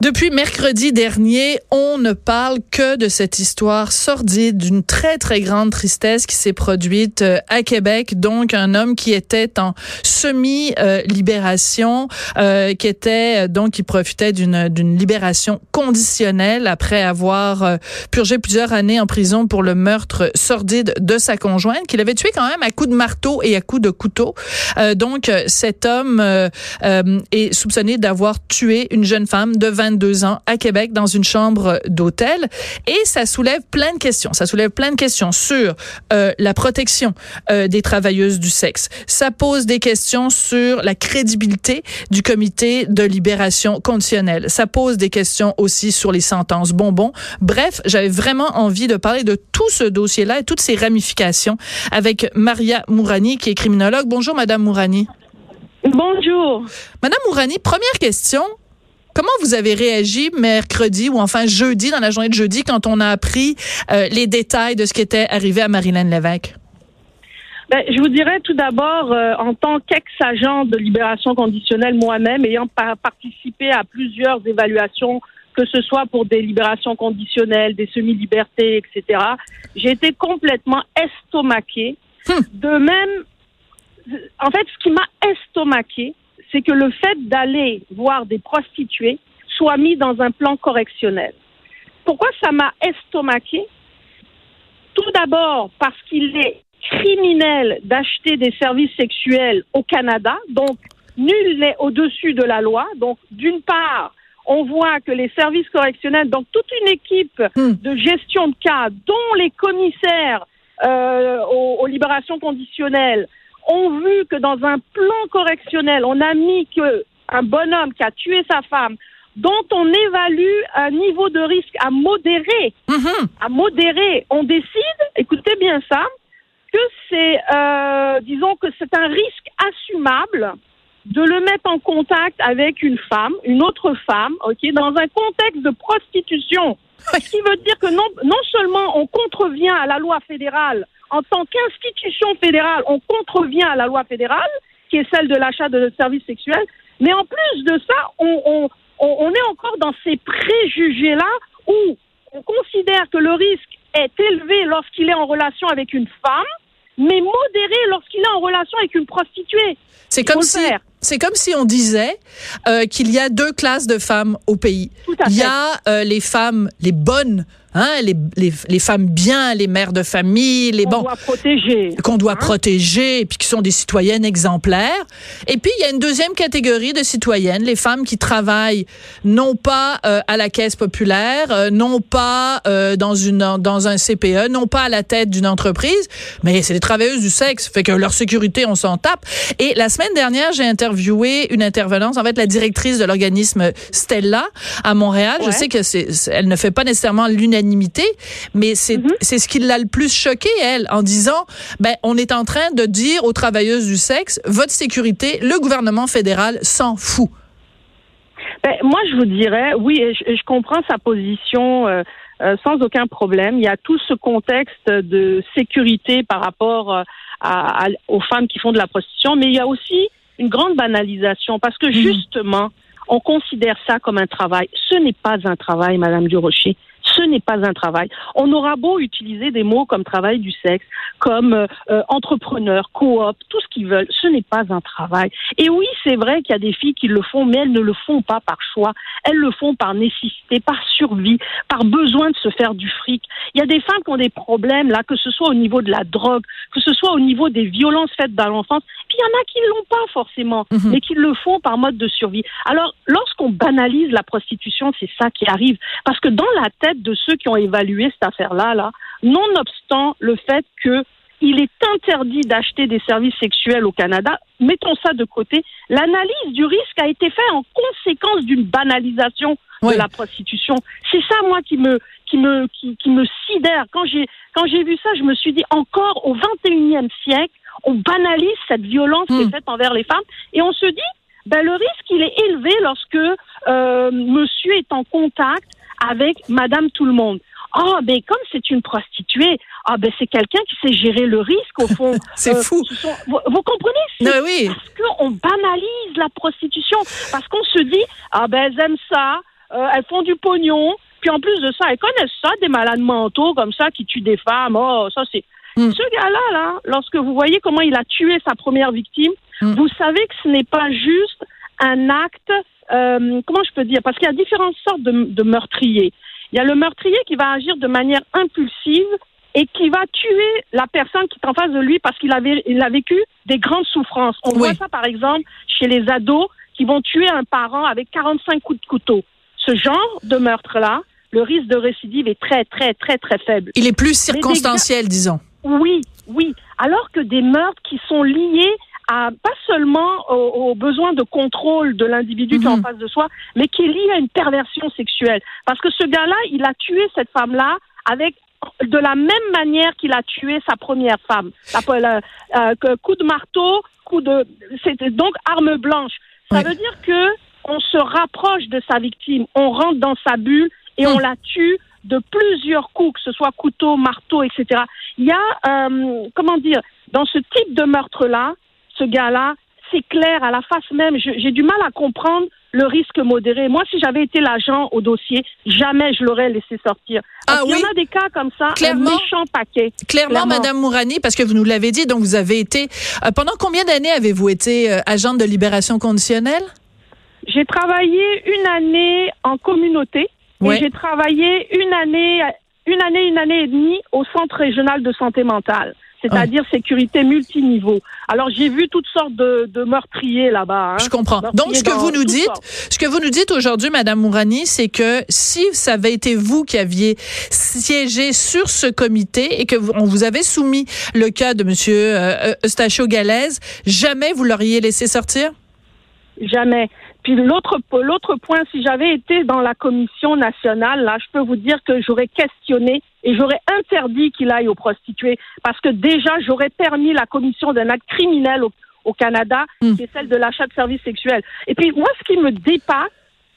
Depuis mercredi dernier, on ne parle que de cette histoire sordide d'une très très grande tristesse qui s'est produite euh, à Québec. Donc un homme qui était en semi-libération, euh, qui était euh, donc qui profitait d'une d'une libération conditionnelle après avoir euh, purgé plusieurs années en prison pour le meurtre sordide de sa conjointe, qu'il avait tué quand même à coups de marteau et à coups de couteau. Euh, donc cet homme est soupçonné d'avoir tué une jeune femme de 20 22 ans à Québec dans une chambre d'hôtel et ça soulève plein de questions. Ça soulève plein de questions sur euh, la protection euh, des travailleuses du sexe. Ça pose des questions sur la crédibilité du comité de libération conditionnelle. Ça pose des questions aussi sur les sentences bonbons. Bref, j'avais vraiment envie de parler de tout ce dossier-là et toutes ses ramifications avec Maria Mourani qui est criminologue. Bonjour Madame Mourani. Bonjour. Madame Mourani, première question. Comment vous avez réagi mercredi ou enfin jeudi, dans la journée de jeudi, quand on a appris euh, les détails de ce qui était arrivé à Marilyn Lévesque? Ben, je vous dirais tout d'abord, euh, en tant qu'ex-agent de libération conditionnelle moi-même, ayant participé à plusieurs évaluations, que ce soit pour des libérations conditionnelles, des semi-libertés, etc., j'ai été complètement estomaqué. Hum. De même, en fait, ce qui m'a estomaqué, c'est que le fait d'aller voir des prostituées soit mis dans un plan correctionnel. Pourquoi ça m'a estomaqué? Tout d'abord parce qu'il est criminel d'acheter des services sexuels au Canada, donc nul n'est au-dessus de la loi. Donc, d'une part, on voit que les services correctionnels, donc toute une équipe hmm. de gestion de cas, dont les commissaires euh, aux libérations conditionnelles, ont vu que dans un plan correctionnel, on a mis que un bonhomme qui a tué sa femme, dont on évalue un niveau de risque à modérer, mm-hmm. à modérer, on décide, écoutez bien ça, que c'est, euh, disons que c'est un risque assumable de le mettre en contact avec une femme, une autre femme, ok, dans un contexte de prostitution. Ce qui veut dire que non, non seulement on contrevient à la loi fédérale en tant qu'institution fédérale, on contrevient à la loi fédérale, qui est celle de l'achat de services sexuels, mais en plus de ça, on, est encore dans ces préjugés-là où on considère que le risque est élevé lorsqu'il est en relation avec une femme, mais modéré lorsqu'il est en relation avec une prostituée. C'est comme si c'est comme si on disait euh, qu'il y a deux classes de femmes au pays. Il y a euh, les femmes, les bonnes Hein, les, les, les, femmes bien, les mères de famille, les qu'on doit protéger, qu'on doit hein? protéger, et puis qui sont des citoyennes exemplaires. Et puis il y a une deuxième catégorie de citoyennes, les femmes qui travaillent non pas euh, à la caisse populaire, euh, non pas euh, dans une dans un CPE, non pas à la tête d'une entreprise, mais c'est des travailleuses du sexe, fait que leur sécurité on s'en tape. Et la semaine dernière, j'ai interviewé une intervenante, en fait la directrice de l'organisme Stella à Montréal. Je sais que c'est elle ne fait pas nécessairement l'unanimité mais mhm. c'est ce qui l'a le plus choqué, elle, en disant, ben, on est en train de dire aux travailleuses du sexe, votre sécurité, le gouvernement fédéral s'en fout. Ben, moi, je vous dirais, oui, je, je comprends sa position euh, euh, sans aucun problème. Il y a tout ce contexte de sécurité par rapport euh, à, aux femmes qui font de la prostitution, mais il y a aussi une grande banalisation parce que mhm. justement, on considère ça comme un travail. Ce n'est pas un travail, Madame Durocher ce n'est pas un travail. On aura beau utiliser des mots comme travail du sexe, comme euh, euh, entrepreneur, coop, tout ce qu'ils veulent, ce n'est pas un travail. Et oui, c'est vrai qu'il y a des filles qui le font, mais elles ne le font pas par choix. Elles le font par nécessité, par survie, par besoin de se faire du fric. Il y a des femmes qui ont des problèmes, là, que ce soit au niveau de la drogue, que ce soit au niveau des violences faites dans l'enfance. Puis il y en a qui ne l'ont pas forcément, mhm. mais qui le font par mode de survie. Alors, lorsqu'on banalise la prostitution, c'est ça qui arrive. Parce que dans la tête de ceux qui ont évalué cette affaire-là, là, nonobstant le fait que il est interdit d'acheter des services sexuels au Canada. Mettons ça de côté. L'analyse du risque a été faite en conséquence d'une banalisation Oui. de la prostitution. C'est ça, moi, qui me, qui me, qui, qui me sidère. Quand j'ai, quand j'ai vu ça, je me suis dit, encore au 21e siècle, on banalise cette violence qui Hmm. est faite envers les femmes et on se dit, ben, le risque, il est élevé lorsque euh, monsieur est en contact avec madame tout le monde. Ah, ben comme c'est une prostituée, ah ben c'est quelqu'un qui sait gérer le risque au fond. C'est fou. ce sont- vous, vous comprenez? Non, oui. parce qu'on banalise la prostitution, parce qu'on se dit ah ben elles aiment ça, euh, elles font du pognon, puis en plus de ça elles connaissent ça des malades mentaux comme ça qui tuent des femmes. Oh ça c'est Hmm. ce gars-là là, lorsque vous voyez comment il a tué sa première victime, Hmm. vous savez que ce n'est pas juste un acte. Euh, comment je peux dire? Parce qu'il y a différentes sortes de, de meurtriers. Il y a le meurtrier qui va agir de manière impulsive et qui va tuer la personne qui est en face de lui parce qu'il il a vécu des grandes souffrances. On Oui. voit ça, par exemple, chez les ados qui vont tuer un parent avec 45 coups de couteau. Ce genre de meurtre-là, le risque de récidive est très, très, très, très faible. Il est plus circonstanciel, disons. Oui, oui. Alors que des meurtres qui sont liés à pas seulement aux, aux besoins de contrôle de l'individu qui est en Mhm. face de soi, mais qui est lié à une perversion sexuelle. Parce que ce gars-là, il a tué cette femme-là avec de la même manière qu'il a tué sa première femme. La- la- euh, coup de marteau, coup de, c'était donc arme blanche. Ça Ouais. veut dire que on se rapproche de sa victime, on rentre dans sa bulle et on la tue de plusieurs coups, que ce soit couteau, marteau, etc. Il y a, euh, comment dire, dans ce type de meurtre-là, ce gars-là, c'est clair, à la face même, j'ai du mal à comprendre le risque modéré. Moi, si j'avais été l'agent au dossier, jamais je l'aurais laissé sortir. Ah oui? y en a des cas comme ça, Clairement? un méchant paquet. Clairement, Clairement. Madame Mourani, parce que vous nous l'avez dit, donc vous avez été. euh, pendant combien d'années avez-vous été euh, agente de libération conditionnelle? J'ai travaillé une année en communauté et j'ai travaillé une année, une année, une année et demie au Centre régional de santé mentale, c'est-à-dire sécurité multiniveau. Alors j'ai vu toutes sortes de, de meurtriers là-bas. hein. Je comprends. Donc, ce que vous nous dites, sortes. ce que vous nous dites aujourd'hui, Madame Mourani, c'est que si ça avait été vous qui aviez siégé sur ce comité et que vous, on vous avait soumis le cas de Monsieur euh, Eustachio Galaise, jamais vous l'auriez laissé sortir? Jamais. Puis l'autre l'autre point, si j'avais été dans la commission nationale, là, je peux vous dire que j'aurais questionné et j'aurais interdit qu'il aille aux prostituées parce que déjà j'aurais permis la commission d'un acte criminel au, au Canada, Hmm. qui est celle de l'achat de services sexuels. Et puis moi, ce qui me dépasse,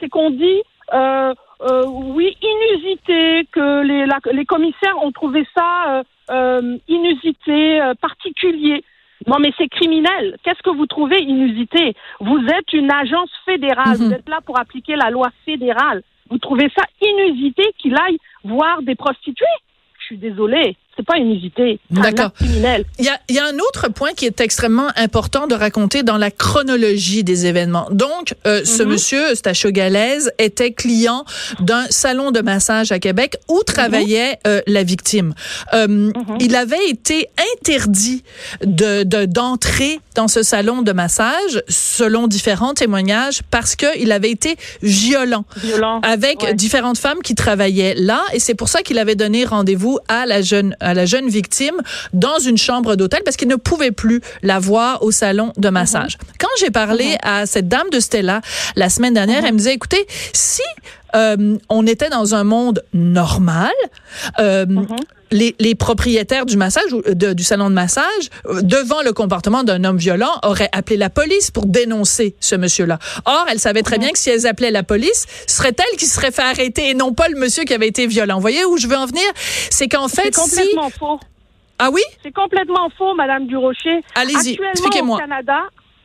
c'est qu'on dit euh, euh, oui inusité que les, la- les commissaires ont trouvé ça euh, euh, inusité, euh, particulier. Non, mais c'est criminel. Qu'est-ce que vous trouvez inusité? Vous êtes une agence fédérale. Mhm. Vous êtes là pour appliquer la loi fédérale. Vous trouvez ça inusité qu'il aille voir des prostituées? Je suis désolée. C'est pas inusité. D'accord. criminel. Il y, a, il y a un autre point qui est extrêmement important de raconter dans la chronologie des événements. Donc, euh, ce Mhm. monsieur, Stachio Galaise, était client d'un salon de massage à Québec où travaillait euh, la victime. Euh, Il avait été interdit de de- d'entrer dans ce salon de massage, selon différents témoignages, parce qu'il avait été violent Violent. avec Ouais. différentes femmes qui travaillaient là et c'est pour ça qu'il avait donné rendez-vous à la jeune à la jeune victime dans une chambre d'hôtel parce qu'il ne pouvait plus la voir au salon de massage. Quand j'ai parlé à cette dame de Stella la semaine dernière, elle me disait écoutez, si euh, on était dans un monde normal, euh, les, les propriétaires du massage de- du salon de massage, euh, devant le comportement d'un homme violent, auraient appelé la police pour dénoncer ce monsieur-là. Or, elle savait très bien que si elles appelaient la police, ce serait elle qui serait fait arrêter et non pas le monsieur qui avait été violent. Vous voyez où je veux en venir? C'est qu'en C'est fait, si... complètement faux. Ah oui? C'est complètement faux, Madame Durocher. Allez-y, expliquez-moi. Au Canada,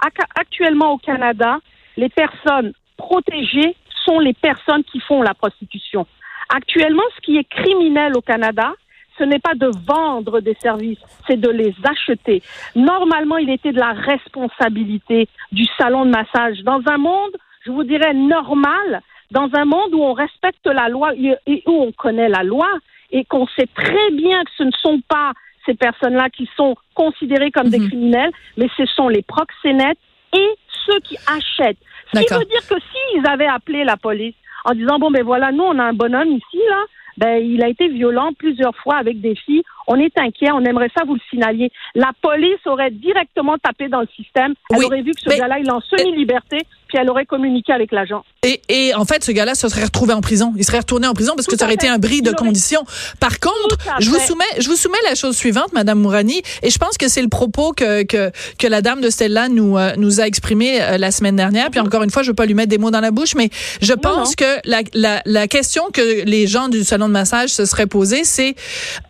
ac- actuellement au Canada, les personnes protégées sont les personnes qui font la prostitution. Actuellement, ce qui est criminel au Canada, ce n'est pas de vendre des services, c'est de les acheter. Normalement, il était de la responsabilité du salon de massage. Dans un monde, je vous dirais, normal, dans un monde où on respecte la loi et où on connaît la loi et qu'on sait très bien que ce ne sont pas ces personnes-là qui sont considérées comme des Mhm. criminels, mais ce sont les proxénètes et ceux qui achètent. Ce qui veut dire que s'ils avaient appelé la police en disant bon ben voilà nous on a un bonhomme ici là, ben, il a été violent plusieurs fois avec des filles. On est inquiet, on aimerait ça vous le signaler. La police aurait directement tapé dans le système. Elle Oui, aurait vu que ce gars-là, il est en semi-liberté, puis elle aurait communiqué avec l'agent. Et, et en fait, ce gars-là se serait retrouvé en prison. Il serait retourné en prison parce que ça aurait été un bris de conditions. Par contre, je vous soumets, je vous soumets la chose suivante, Madame Mourani, et je pense que c'est le propos que, que que la dame de Stella nous euh, nous a exprimé euh, la semaine dernière. Puis encore une fois, je veux pas lui mettre des mots dans la bouche, mais je pense que la, la la question que les gens du salon de massage se seraient posée, c'est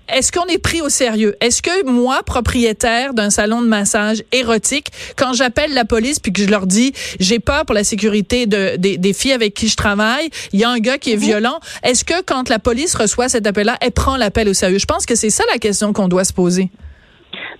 est-ce qu'on est pris au sérieux? Est-ce que moi, propriétaire d'un salon de massage érotique, quand j'appelle la police puis que je leur dis j'ai peur pour la sécurité de, des, des filles avec qui je travaille, il y a un gars qui est violent, est-ce que quand la police reçoit cet appel-là, elle prend l'appel au sérieux? Je pense que c'est ça la question qu'on doit se poser.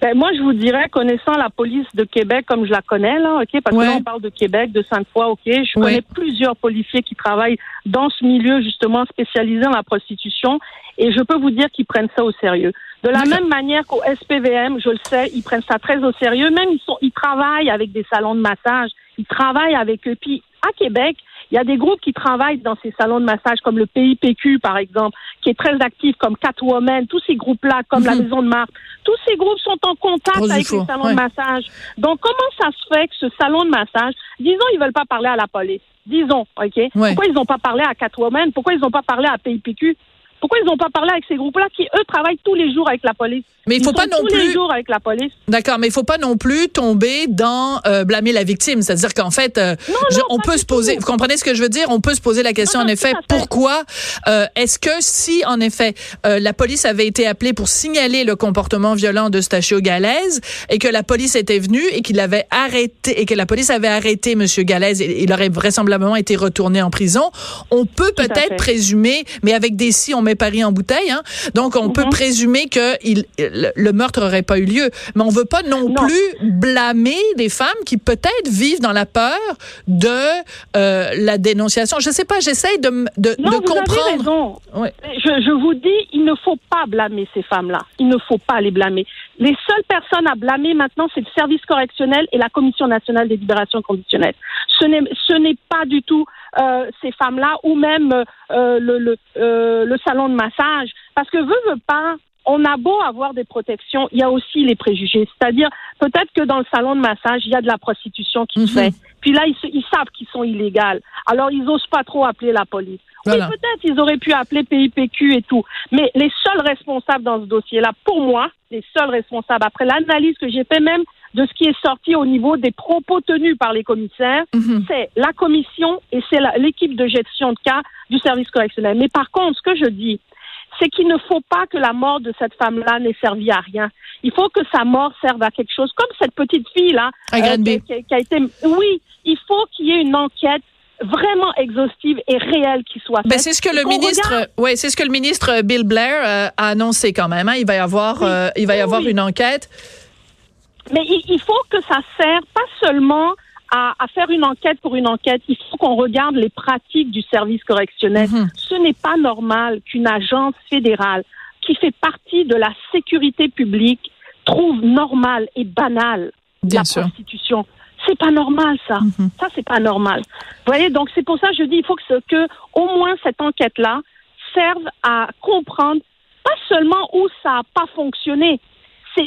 Ben, moi, je vous dirais, connaissant la police de Québec comme je la connais, là, OK, parce Ouais. que là, on parle de Québec, de Sainte-Foy, OK, je Ouais. connais plusieurs policiers qui travaillent dans ce milieu, justement, spécialisé dans la prostitution, et je peux vous dire qu'ils prennent ça au sérieux. De la même manière qu'au SPVM, je le sais, ils prennent ça très au sérieux. Même, ils, sont, ils travaillent avec des salons de massage, ils travaillent avec eux. Puis, à Québec, il y a des groupes qui travaillent dans ces salons de massage, comme le PIPQ, par exemple, qui est très actif, comme Catwoman, tous ces groupes-là, comme la Mhm. Maison de Marthe. Tous ces groupes sont en contact avec les salons ouais. de massage. Donc, comment ça se fait que ce salon de massage, disons, ils veulent pas parler à la police. Disons, OK? Ouais. Pourquoi ils n'ont pas parlé à Catwoman? Pourquoi ils n'ont pas parlé à PIPQ? Pourquoi ils n'ont pas parlé avec ces groupes-là qui, eux, travaillent tous les jours avec la police? Mais il Ils faut sont pas non tous les plus jours avec la police. D'accord, mais il faut pas non plus tomber dans euh, blâmer la victime, c'est-à-dire qu'en fait euh, non, on peut se poser, tout. vous comprenez ce que je veux dire? On peut se poser la question Non, en effet pourquoi euh, est-ce que si en effet euh, la police avait été appelée pour signaler le comportement violent de Stachio Galaise et que la police était venue et qu'il avait arrêté et que la police avait arrêté monsieur Galaise et il aurait vraisemblablement été retourné en prison, on peut peut-être présumer mais avec des si on met Paris en bouteille hein, donc on peut Mhm. présumer que il, le, le meurtre aurait pas eu lieu mais on veut pas non, Non. plus blâmer des femmes qui peut-être vivent dans la peur de euh, la dénonciation. Je sais pas, j'essaye de, de, Non, de vous avez comprendre. Ouais. Je, je vous dis, il ne faut pas blâmer ces femmes-là. Il ne faut pas les blâmer. Les seules personnes à blâmer maintenant, c'est le service correctionnel et la Commission nationale des libérations conditionnelles. Ce n'est pas du tout euh, ces femmes-là ou même euh, le, le, euh, le salon de massage. Parce que veut, veut pas, on a beau avoir des protections, il y a aussi les préjugés. C'est-à-dire, peut-être que dans le salon de massage, il y a de la prostitution qui se Mhm. fait. Puis là, ils, se- ils savent qu'ils sont illégaux. Alors, ils osent pas trop appeler la police. Voilà. Oui, peut-être ils auraient pu appeler PIPQ et tout. Mais les seuls responsables dans ce dossier-là, pour moi, les seuls responsables, après l'analyse que j'ai fait même de ce qui est sorti au niveau des propos tenus par les commissaires, Mhm. c'est la commission et c'est l'équipe de gestion de cas du service correctionnel. Mais par contre, ce que je dis, c'est qu'il ne faut pas que la mort de cette femme-là n'ait servi à rien. Il faut que sa mort serve à quelque chose, comme cette petite fille-là, Granby. qui, a- qui a été... Oui, il faut qu'il y ait une enquête vraiment exhaustive et réelle qui soit faite. Ben, c'est ce que le ministre, regarde- ouais, c'est ce que le ministre Bill Blair euh, a annoncé quand même. hein. Il va y avoir, Oui. euh, il va y Oui, avoir oui. une enquête. Mais il, il faut que ça serve pas seulement à, à faire une enquête pour une enquête. Il faut qu'on regarde les pratiques du service correctionnel. Mhm. Ce n'est pas normal qu'une agence fédérale qui fait partie de la sécurité publique trouve normal et banal Bien la sûr. prostitution. C'est pas normal ça. Mhm. Ça c'est pas normal. Vous voyez donc c'est pour ça que je dis il faut que, au moins cette enquête là serve à comprendre pas seulement où ça a pas fonctionné.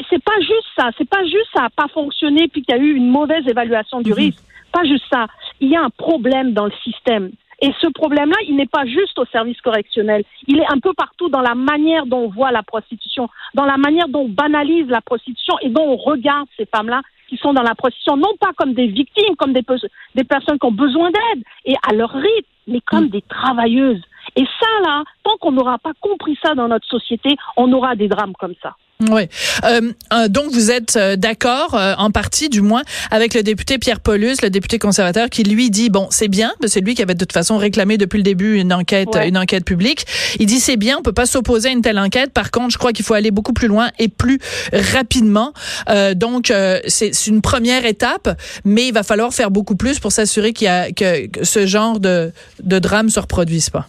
C'est pas juste ça, c'est pas juste ça a pas fonctionné puis qu'il y a eu une mauvaise évaluation du Mhm. risque. Pas juste ça. Il y a un problème dans le système. Et ce problème-là, il n'est pas juste au service correctionnel. Il est un peu partout dans la manière dont on voit la prostitution, dans la manière dont on banalise la prostitution et dont on regarde ces femmes-là qui sont dans la prostitution, non pas comme des victimes, comme des, pe- des personnes qui ont besoin d'aide et à leur rythme, mais comme des travailleuses. Et ça, là, tant qu'on n'aura pas compris ça dans notre société, on aura des drames comme ça. Oui. Euh, euh, donc vous êtes euh, d'accord euh, en partie, du moins, avec le député Pierre Paulus, le député conservateur, qui lui dit bon, c'est bien, c'est lui qui avait de toute façon réclamé depuis le début une enquête, Ouais. une enquête publique. Il dit c'est bien, on peut pas s'opposer à une telle enquête. Par contre, je crois qu'il faut aller beaucoup plus loin et plus rapidement. Euh, donc euh, c'est c'est une première étape, mais il va falloir faire beaucoup plus pour s'assurer qu'il y a que, que ce genre de de drame se reproduise pas.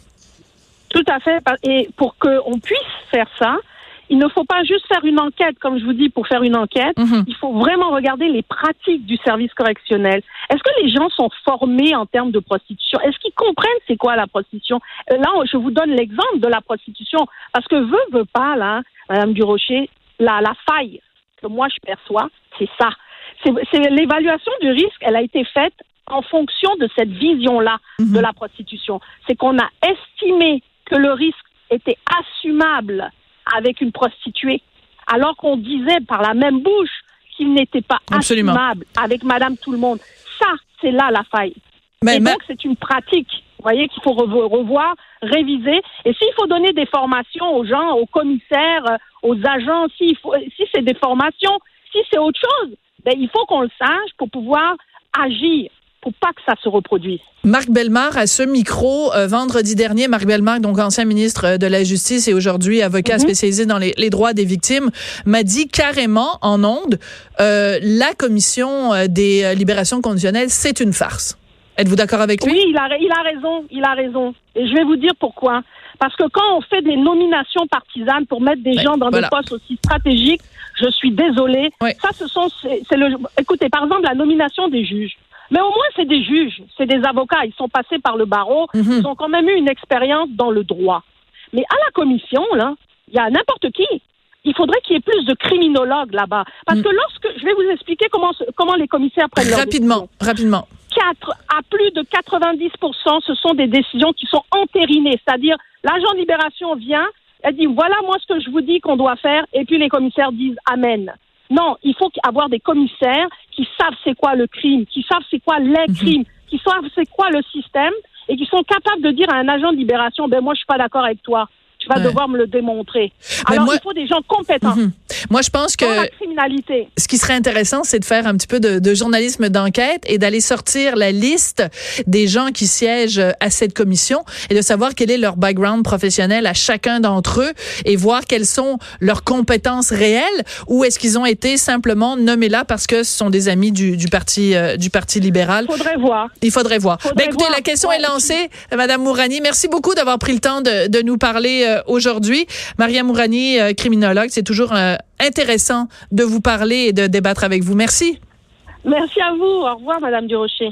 Tout à fait. Et pour qu'on puisse faire ça, il ne faut pas juste faire une enquête, comme je vous dis, pour faire une enquête. Mhm. Il faut vraiment regarder les pratiques du service correctionnel. Est-ce que les gens sont formés en termes de prostitution? Est-ce qu'ils comprennent c'est quoi la prostitution? Euh, Là, je vous donne l'exemple de la prostitution, parce que veut, veut pas, là, Madame Durocher, la, la faille que moi je perçois, c'est ça. C'est l'évaluation du risque, elle a été faite en fonction de cette vision-là de la prostitution. C'est qu'on a estimé que le risque était assumable avec une prostituée, alors qu'on disait par la même bouche qu'il n'était pas Absolument. assumable avec Madame Tout le Monde. Ça, c'est là la faille. Mais- Et mais- donc, c'est une pratique, vous voyez, qu'il faut revo- revoir, réviser. Et s'il faut donner des formations aux gens, aux commissaires, euh, aux agents, faut, si c'est des formations, si c'est autre chose, ben, il faut qu'on le sache pour pouvoir agir, pour pas que ça se reproduise. Marc Bellemare, à ce micro, euh, vendredi dernier, Marc Bellemare, donc ancien ministre euh, de la Justice et aujourd'hui avocat Mhm. spécialisé dans les, les droits des victimes, m'a dit carrément en ondes, euh, la commission des libérations conditionnelles, c'est une farce. Êtes-vous d'accord avec lui? Oui, il a, il a raison, il a raison. Et je vais vous dire pourquoi. Parce que quand on fait des nominations partisanes pour mettre des Ouais, gens dans voilà. des postes aussi stratégiques, je suis désolée. Ouais. Ça, ce sont, c'est le, écoutez, par exemple, la nomination des juges. Mais au moins, c'est des juges, c'est des avocats. Ils sont passés par le barreau. Mhm. Ils ont quand même eu une expérience dans le droit. Mais à la commission, là, il y a n'importe qui. Il faudrait qu'il y ait plus de criminologues là-bas. Parce Mm. que lorsque, je vais vous expliquer comment, comment les commissaires prennent Rapidement, rapidement. quatre à plus de 90%, ce sont des décisions qui sont entérinées. C'est-à-dire, l'agent de libération vient, elle dit, voilà moi ce que je vous dis qu'on doit faire, et puis les commissaires disent Amen. Non, il faut avoir des commissaires qui savent c'est quoi le crime, qui savent c'est quoi les crimes, qui savent c'est quoi le système, et qui sont capables de dire à un agent de libération, ben moi je suis pas d'accord avec toi. Tu vas Ouais. devoir me le démontrer. Alors, moi- il faut des gens compétents Mhm. Moi, je pense que la criminalité. ce qui serait intéressant, c'est de faire un petit peu de, de journalisme d'enquête et d'aller sortir la liste des gens qui siègent à cette commission et de savoir quel est leur background professionnel à chacun d'entre eux et voir quelles sont leurs compétences réelles ou est-ce qu'ils ont été simplement nommés là parce que ce sont des amis du, du parti euh, du parti libéral. Faudrait voir. Il faudrait voir. Faudrait Ben, écoutez, voir. la question Ouais, est lancée, Madame Mourani. Merci beaucoup d'avoir pris le temps de, de nous parler euh, aujourd'hui. Maria Mourani, euh, criminologue, c'est toujours euh, intéressant de vous parler et de débattre avec vous. Merci. Merci à vous. Au revoir, Madame Durocher.